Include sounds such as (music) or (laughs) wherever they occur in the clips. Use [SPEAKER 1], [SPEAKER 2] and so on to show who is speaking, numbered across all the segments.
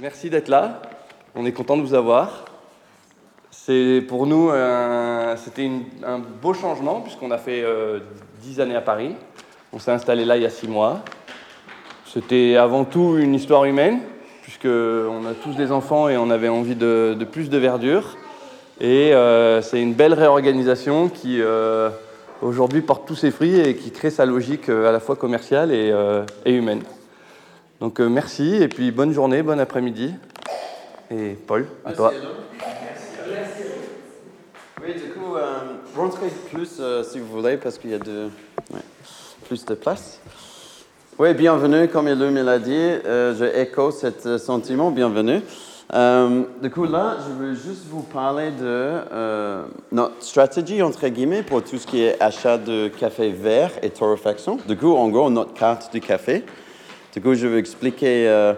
[SPEAKER 1] Merci d'être là. On est content de vous avoir. C'est pour nous, un- c'était un beau changement puisqu'on a fait euh, 10 années à Paris. On s'est installé là il y a 6 mois. C'était avant tout une histoire humaine puisqu'on a tous des enfants et on avait envie de, plus de verdure. Et euh, c'est une belle réorganisation qui euh, aujourd'hui porte tous ses fruits et qui crée sa logique euh, à la fois commerciale et humaine. Donc euh, merci et puis bonne journée, bon après-midi. Et Paul, à toi.
[SPEAKER 2] Oui, du coup, euh, rentrez plus euh, si vous voulez, parce qu'il y a de, ouais, plus de place. Oui, bienvenue, comme Elum l'a dit, euh, je écho ce sentiment, bienvenue. Du coup, là, je veux juste vous parler de notre stratégie, entre guillemets, pour tout ce qui est achat de café vert et torréfaction. Du coup, en gros, notre carte du café. Du coup, je vais expliquer euh,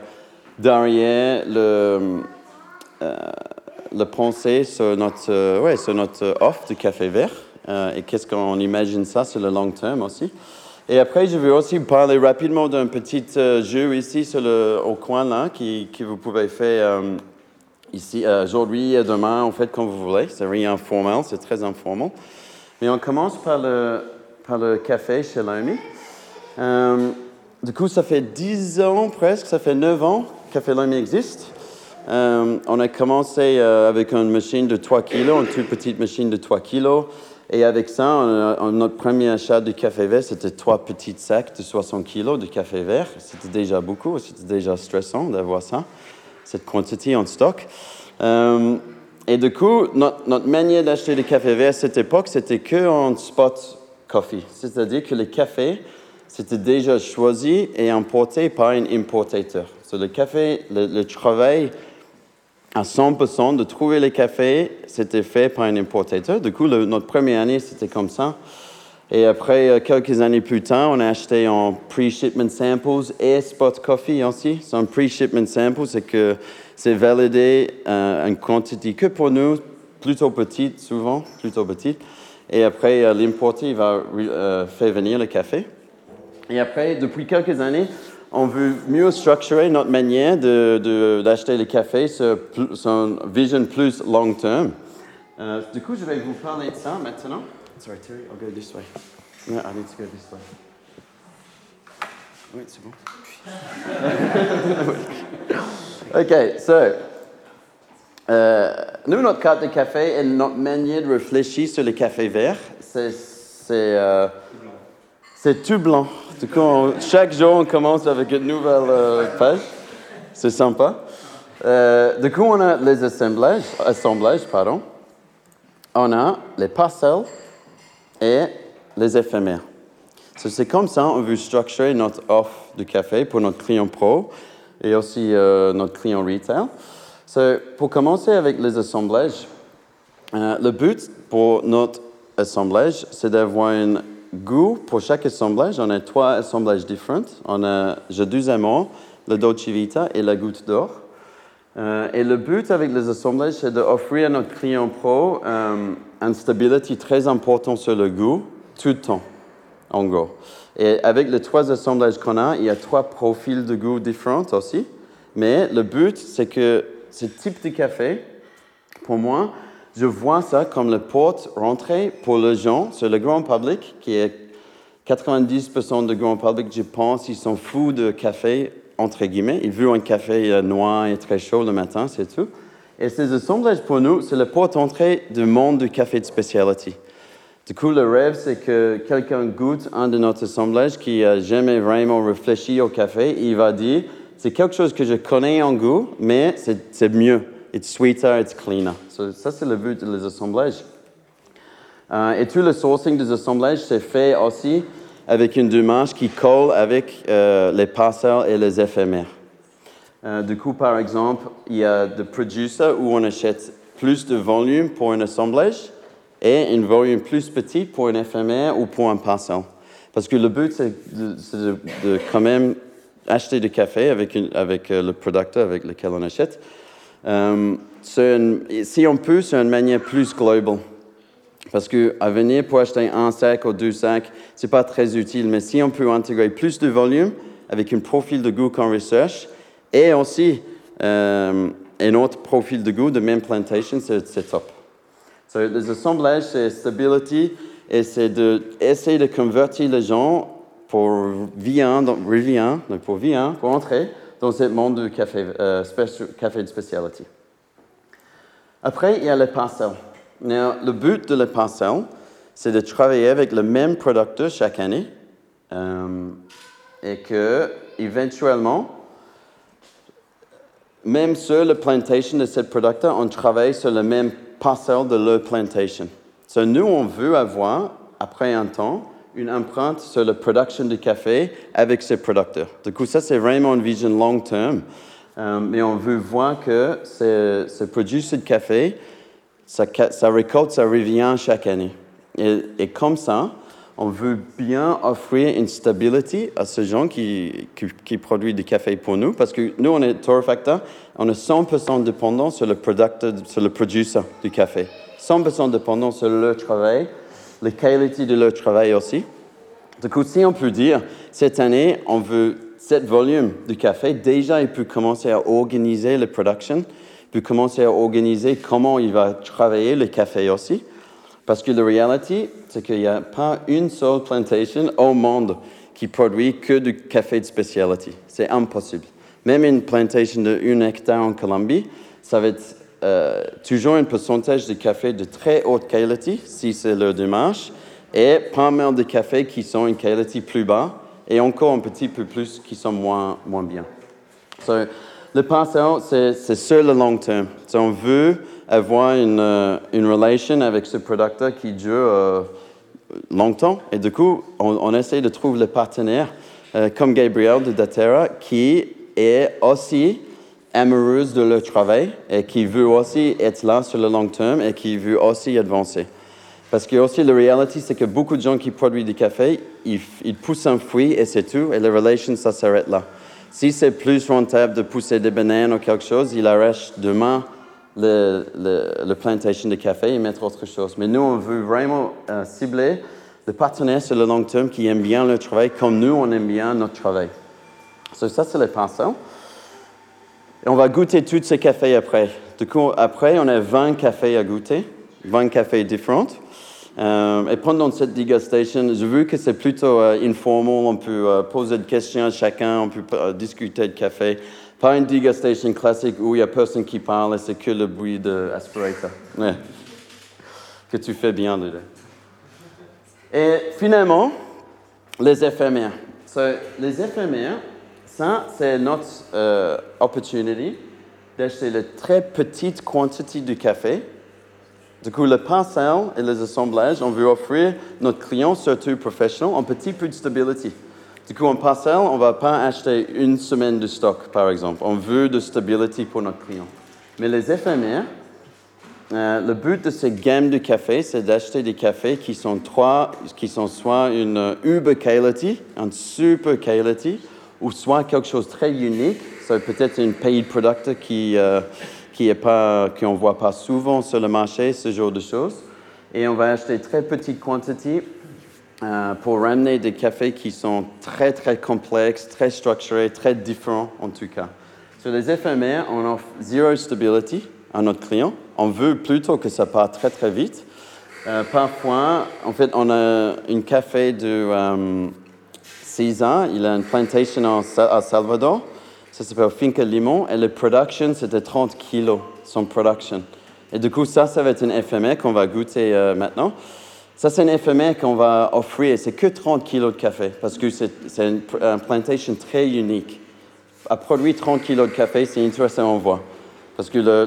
[SPEAKER 2] derrière le, euh, le pensée sur notre, euh, ouais, sur notre offre de café vert et qu'est-ce qu'on imagine ça sur le long terme aussi. Et après, je vais aussi parler rapidement d'un petit jeu ici au coin là qui, que vous pouvez faire ici aujourd'hui et demain, en fait, comme vous voulez. C'est rien formel, c'est très informel. Mais on commence par le, par le café chez l'ami. Du coup, ça fait 10 ans presque, ça fait 9 ans Café Lamy existe. Euh, on a commencé euh, avec une machine de 3 kilos, une toute petite machine de 3 kilos. Et avec ça, notre premier achat de café vert, c'était trois petits sacs de 60 kilos de café vert. C'était déjà beaucoup, c'était déjà stressant d'avoir ça, cette quantité en stock. Euh, et du coup, notre, notre manière d'acheter du café vert à cette époque, c'était que en spot coffee. C'est-à-dire que le café, c'était déjà choisi et importé par un importateur. So, le café, le, travail à 100% de trouver les cafés, c'était fait par un importateur. Du coup, notre première année, c'était comme ça. Et après, euh, quelques années plus tard, on a acheté en pre-shipment samples et spot coffee aussi. So, un pre-shipment sample, c'est que c'est validé euh, une quantité que pour nous, plutôt petite, souvent, plutôt petite. Et après, euh, l'importé va euh, faire venir le café. Et après, depuis quelques années, on veut mieux structurer notre manière de- de- d'acheter le café sur, une vision plus long terme. Euh, du coup, je vais vous parler de ça maintenant. Sorry, Terry, I'll go this way. Yeah, I need to go this way. Oui, c'est bon. (laughs) OK, so, euh, nous, notre carte de café et notre manière de réfléchir sur le café vert, c'est c'est, euh, c'est tout blanc. Du coup, chaque jour, on commence avec une nouvelle euh, page. C'est sympa. Euh, du coup, on a les assemblages, assemblages pardon. On a les parcelles et les éphémères. So, c'est comme ça on veut structurer notre offre de café pour notre client pro et aussi euh, notre client retail. So, pour commencer avec les assemblages, euh, le but pour notre assemblage, c'est d'avoir un goût pour chaque assemblage. On a trois assemblages différents. On a Jadus le Dolce Vita et la Goutte d'Or. Euh, et le but avec les assemblages, c'est d'offrir à notre client pro euh, une stabilité très importante sur le goût tout le temps, en gros. Et avec les trois assemblages qu'on a, il y a trois profils de goût différents aussi. Mais le but, c'est que ce type de café, pour moi, je vois ça comme la porte rentrée pour les gens, sur le grand public, qui est 90% du grand public, je pense, ils sont fous de café, entre guillemets. Ils veulent un café euh, noir et très chaud le matin, c'est tout. Et ces assemblages, pour nous, c'est la porte d'entrée du monde du café de spécialité. Du coup, le rêve, c'est que quelqu'un goûte un de notre assemblage qui n'a jamais vraiment réfléchi au café. Il va dire, c'est quelque chose que je connais en goût, mais c'est c'est mieux. It's sweeter, it's cleaner. So, ça, c'est le but des assemblages. Euh, et tout le sourcing des assemblages, c'est fait aussi avec une démarche qui colle avec euh, les parcelles et les éphémères. Euh, du coup, par exemple, il y a des producers où on achète plus de volume pour un assemblage et un volume plus petit pour un éphémère ou pour un parcelle. Parce que le but, c'est de, quand même acheter du café avec, une- le producteur avec lequel on achète. Euh, si on peut, c'est une manière plus globale. Parce qu'à venir pour acheter un sac ou deux sacs, ce n'est pas très utile. Mais si on peut intégrer plus de volume avec un profil de goût qu'on recherche et aussi euh, et notre profil de goût de même plantation, c'est top. So, les assemblages, c'est stability et c'est d'essayer de, convertir les gens pour V1, donc, donc pour V1, pour entrer dans ce monde du café, euh, café de spécialité. Après, il y a les parcelles. le but de les parcelles, c'est de travailler avec le même producteur chaque année euh, et que, éventuellement, même sur la plantation de ce producteur, on travaille sur la même parcelle de leur plantation. So, nous, on veut avoir, après un temps, une empreinte sur la production du café avec ces producteurs. Du coup, ça, c'est vraiment une vision long terme. Euh, mais on veut voir que ce, produit de café, sa, récolte, ça revient chaque année. Et, comme ça, on veut bien offrir une stabilité à ces gens qui, qui, produisent du café pour nous, parce que nous, on est torréfacteur, on est 100% dépendant sur le, sur le producteur du café. 100% dépendant sur leur travail, la qualité de leur travail aussi. Du coup, si on peut dire, cette année, on veut cette volume de café, déjà, il peut commencer à organiser la production, peut commencer à organiser comment il va travailler le café aussi. Parce que la réalité, c'est qu'il n'y a pas une seule plantation au monde qui produit que du café de spécialité. C'est impossible. Même une plantation de 1 hectare en Colombie, ça va être euh, toujours un pourcentage de café de très haute qualité, si c'est leur démarche, et pas mal de cafés qui sont une qualité plus bas, et encore un petit peu plus qui sont moins, moins bien. le passant, c'est sur le long terme. on veut avoir une, euh, une, relation avec ce producteur qui dure euh, longtemps, et du coup, on, on, essaie de trouver le partenaire, comme Gabriel de Datera, qui est aussi amoureuse de leur travail et qui veut aussi être là sur le long terme et qui veut aussi avancer. Parce que aussi la réalité, c'est que beaucoup de gens qui produisent du café, ils, poussent un fruit et c'est tout, et la relation, ça s'arrête là. Si c'est plus rentable de pousser des bananes ou quelque chose, ils arrêtent demain le, le, plantation de café et mettre autre chose. Mais nous, on veut vraiment euh, cibler des partenaires sur le long terme qui aiment bien leur travail comme nous, on aime bien notre travail. So, ça, c'est les pensées. On va goûter tous ces cafés après. Du coup, après, on a 20 cafés à goûter, 20 cafés différents. Euh, et pendant cette dégustation, j'ai vu que c'est plutôt euh, informel, on peut euh, poser des questions à chacun, on peut discuter de café. Pas une dégustation classique où il n'y a personne qui parle et c'est que le bruit de l'aspirateur. Que tu fais bien, déjà. Et finalement, les éphémères. les éphémères, ça, c'est notre euh, opportunité d'acheter la très petite quantité de café. Du coup, le parcelle et les assemblages, on veut offrir notre client, surtout professionnel, un petit peu de stabilité. Du coup, en parcelle, on ne va pas acheter une semaine de stock, par exemple. On veut de stabilité pour notre client. Mais les éphémères, euh, le but de cette gamme de café, c'est d'acheter des cafés qui sont, trois, qui sont soit une uber quality, une super quality, ou soit quelque chose de très unique, ça peut-être un pays producteur qui euh, pas qu'on voit pas souvent sur le marché, ce genre de choses. Et on va acheter très petite quantité euh, pour ramener des cafés qui sont très très complexes, très structurés, très différents en tout cas. Sur les éphémères, on offre zero stability à notre client. On veut plutôt que ça parte très très vite. Euh, parfois, en fait, on a un café de 6 ans, il a une plantation à Salvador. Ça s'appelle Finca Limon. Et la production, c'était 30 kilos, son production. Et du coup, ça, ça va être une éphémère qu'on va goûter euh, maintenant. Ça, c'est une éphémère qu'on va offrir. C'est que 30 kilos de café parce que c'est une, plantation très unique. À produire 30 kilos de café, c'est intéressant à voir. Parce que le,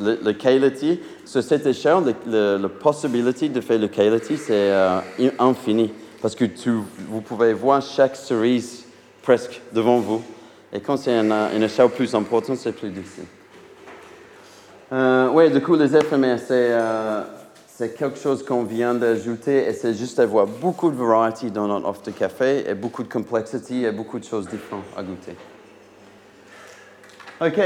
[SPEAKER 2] le, le, quality, sur cette échelle, la possibilité de faire le quality, c'est euh, infini parce que tu, vous pouvez voir chaque cerise presque devant vous. Et quand c'est une, une échelle plus importante, c'est plus difficile. Euh, oui, du coup, les éphémères, euh, c'est quelque chose qu'on vient d'ajouter et c'est juste d'avoir beaucoup de variété dans notre offre de café et beaucoup de complexité et beaucoup de choses différentes à goûter. OK,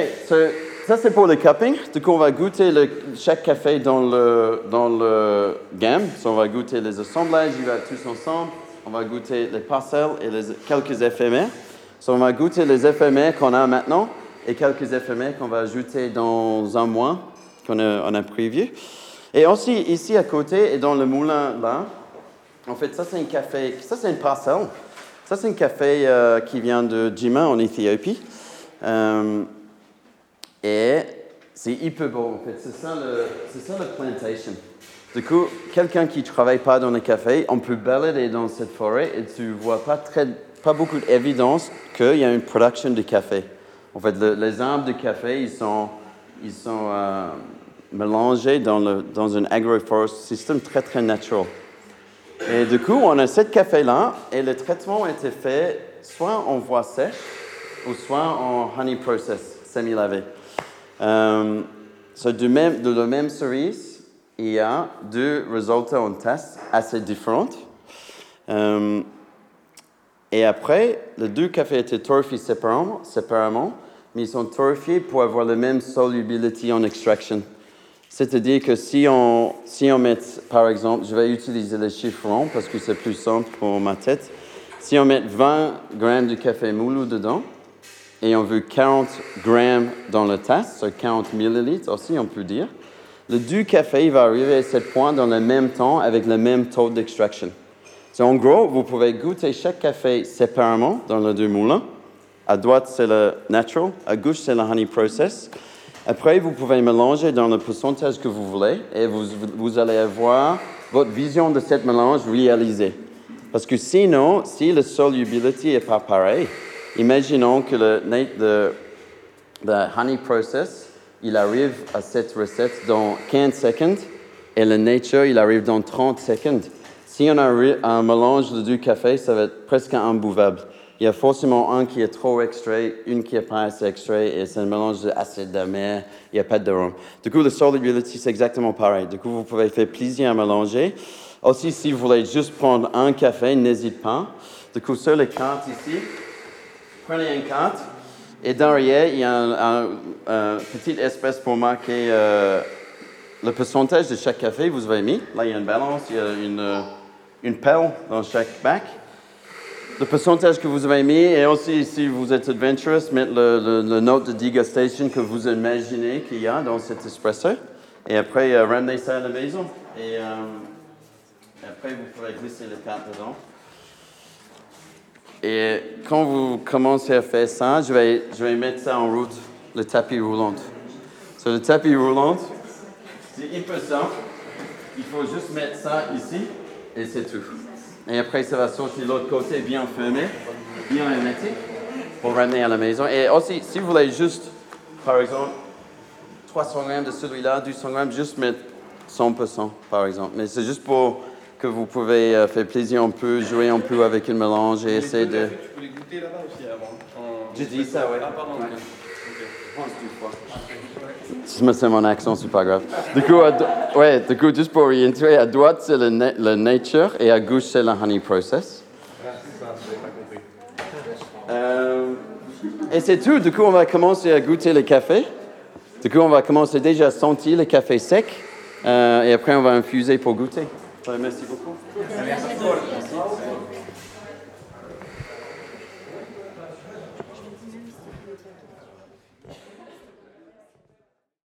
[SPEAKER 2] ça c'est pour le cupping. Coup, on va goûter chaque café dans le, dans le gamme. on va goûter les assemblages, il va tous ensemble. On va goûter les parcelles et les, quelques éphémères. on va goûter les éphémères qu'on a maintenant. et quelques éphémères qu'on va ajouter dans un mois, qu'on a, on a prévu. Et aussi, ici à côté, et dans le moulin là, en fait, ça c'est un café, ça c'est une parcelle. Ça c'est un café euh, qui vient de Jima en Éthiopie. Euh, et c'est hyper beau, en fait. C'est ça ça le plantation. Du coup, quelqu'un qui ne travaille pas dans le café, on peut balader dans cette forêt et tu ne vois pas, très, pas beaucoup d'évidence qu'il y a une production de café. En fait, le- les arbres de café, ils sont, ils sont euh, mélangés dans, le, dans un agroforest system très, très naturel. Et du coup, on a cette café-là et le traitement a été fait soit en voie sèche ou soit en honey process, semi-lavé. Euh, so, même, de la même cerise, il y a deux résultats en test assez différents. Euh, et après, les deux cafés étaient torréfiés séparément, séparément, mais ils sont torréfiés pour avoir la même solubility en extraction. C'est-à-dire que si on, si on met, par exemple, je vais utiliser les chiffres ronds parce que c'est plus simple pour ma tête. Si on met 20 grammes de café moulu dedans et on veut 40 grammes dans le tasse, so 40 millilitres aussi, on peut dire, le deux café va arriver à ce point dans le même temps avec le même taux d'extraction. So, en gros, vous pouvez goûter chaque café séparément dans les deux moulins. À droite, c'est le natural. À gauche, c'est le honey process. Après, vous pouvez mélanger dans le pourcentage que vous voulez et vous, vous allez avoir votre vision de cette mélange réalisée. Parce que sinon, si la solubility n'est pas pareille, imaginons que le, le, le honey process, il arrive à cette recette dans 15 secondes et le nature, il arrive dans 30 secondes. Si on a un mélange de deux cafés, ça va être presque imbuvable. Il y a forcément un qui est trop extrait, une qui n'est pas assez extrait, et c'est un mélange d'acide amer, il n'y a pas d'arôme. Du coup, la solubility, c'est exactement pareil. Du coup, vous pouvez faire plaisir à mélanger. Aussi, si vous voulez juste prendre un café, n'hésitez pas. Du coup, sur les cartes ici, prenez une carte, et derrière, il y a un, un- un petit espace pour marquer euh, le pourcentage de chaque café vous avez mis. Là, il y a une balance, il y a une, euh, une pelle dans chaque bac. Le pourcentage que vous avez mis, et aussi, si vous êtes adventurous, mettre le, le, note de degustation que vous imaginez qu'il y a dans cet espresso. Et après, euh, ramenez ça à la maison. Et après, vous pouvez glisser les cartes dedans. Et quand vous commencez à faire ça, je vais, je vais mettre ça en route, le tapis roulant. Sur le tapis roulant, c'est hyper simple. Il faut juste mettre ça ici et c'est tout. Et après, ça va sortir de l'autre côté bien fermé, bien hermétique pour ramener à la maison. Et aussi, si vous voulez juste, par exemple, 300 grammes de celui-là, 200 grammes, juste mettre 100% par exemple. Mais c'est juste pour que vous pouvez euh, faire plaisir un peu, jouer un peu avec une mélange et essayer de...
[SPEAKER 1] Tu peux les goûter là-bas aussi avant. en-
[SPEAKER 2] J'ai dit ça, ouais.
[SPEAKER 1] Ah, pardon.
[SPEAKER 2] Ouais. C'est c'est mon accent, c'est pas grave. Du coup, à do- ouais, du coup, juste pour orienter, à droite c'est le, na- le nature et à gauche c'est le honey process.
[SPEAKER 1] Ah, c'est ça, je n'avais pas compris.
[SPEAKER 2] Euh, et c'est tout. Du coup, on va commencer à goûter le café. Du coup, on va commencer déjà à sentir le café sec. Euh, et après, on va infuser pour goûter. Merci beaucoup.
[SPEAKER 1] Merci.